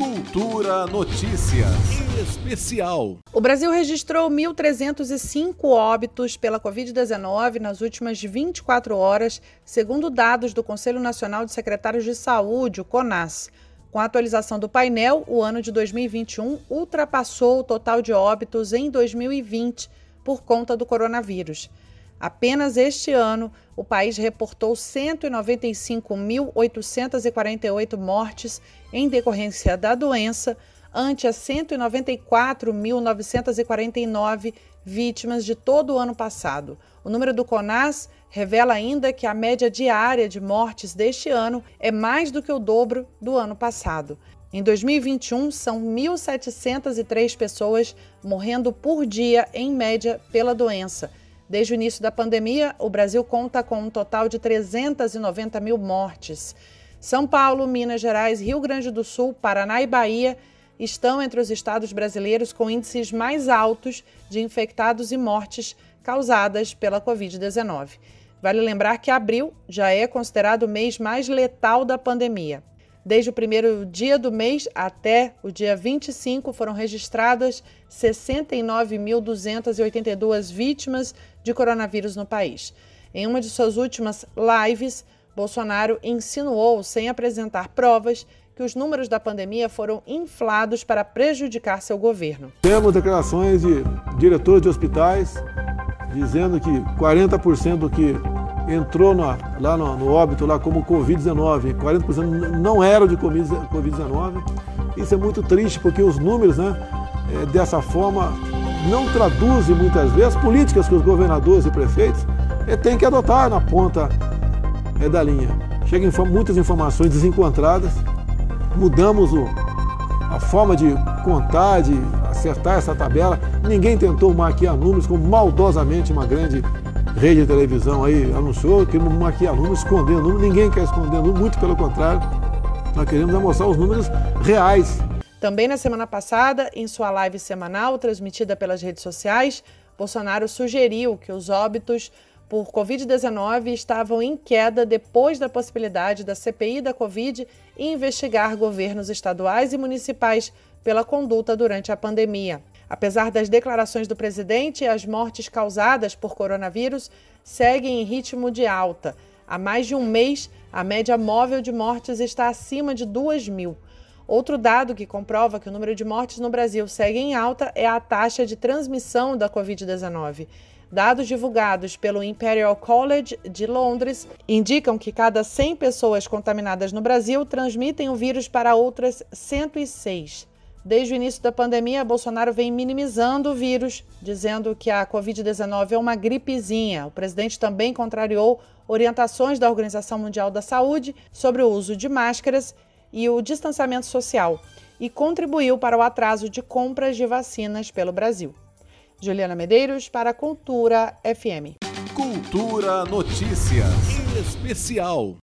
Cultura Notícias Especial. O Brasil registrou 1.305 óbitos pela Covid-19 nas últimas 24 horas, segundo dados do Conselho Nacional de Secretários de Saúde, o CONAS. Com a atualização do painel, o ano de 2021 ultrapassou o total de óbitos em 2020 por conta do coronavírus. Apenas este ano, o país reportou 195.848 mortes em decorrência da doença, ante as 194.949 vítimas de todo o ano passado. O número do CONAS revela ainda que a média diária de mortes deste ano é mais do que o dobro do ano passado. Em 2021, são 1.703 pessoas morrendo por dia, em média, pela doença Desde o início da pandemia, o Brasil conta com um total de 390 mil mortes. São Paulo, Minas Gerais, Rio Grande do Sul, Paraná e Bahia estão entre os estados brasileiros com índices mais altos de infectados e mortes causadas pela Covid-19. Vale lembrar que abril já é considerado o mês mais letal da pandemia. Desde o primeiro dia do mês até o dia 25, foram registradas 69.282 vítimas de coronavírus no país. Em uma de suas últimas lives, Bolsonaro insinuou, sem apresentar provas, que os números da pandemia foram inflados para prejudicar seu governo. Temos declarações de diretores de hospitais dizendo que 40% do que entrou na, lá no, no, óbito lá como Covid-19, 40% não eram de Covid-19. Isso é muito triste porque os números, né, é, dessa forma, não traduzem muitas vezes políticas que os governadores e prefeitos é, têm que adotar na ponta é, da linha. Chegam muitas informações desencontradas, mudamos o, a forma de contar, de acertar essa tabela. Ninguém tentou maquiar números como maldosamente uma grande rede de televisão aí anunciou que maquiar números, esconder números, ninguém quer esconder números, muito pelo contrário, nós queremos mostrar os números reais. Também na semana passada, em sua live semanal transmitida pelas redes sociais, Bolsonaro sugeriu que os óbitos por Covid-19 estavam em queda depois da possibilidade da CPI da Covid investigar governos estaduais e municipais pela conduta durante a pandemia. Apesar das declarações do presidente, as mortes causadas por coronavírus seguem em ritmo de alta. Há mais de um mês, a média móvel de mortes está acima de 2 mil. Outro dado que comprova que o número de mortes no Brasil segue em alta é a taxa de transmissão da Covid-19. Dados divulgados pelo Imperial College de Londres indicam que cada 100 pessoas contaminadas no Brasil transmitem o vírus para outras 106. Desde o início da pandemia, Bolsonaro vem minimizando o vírus, dizendo que a Covid-19 é uma gripezinha. O presidente também contrariou orientações da Organização Mundial da Saúde sobre o uso de máscaras e o distanciamento social e contribuiu para o atraso de compras de vacinas pelo Brasil. Juliana Medeiros para a Cultura FM. Cultura Notícias Especial.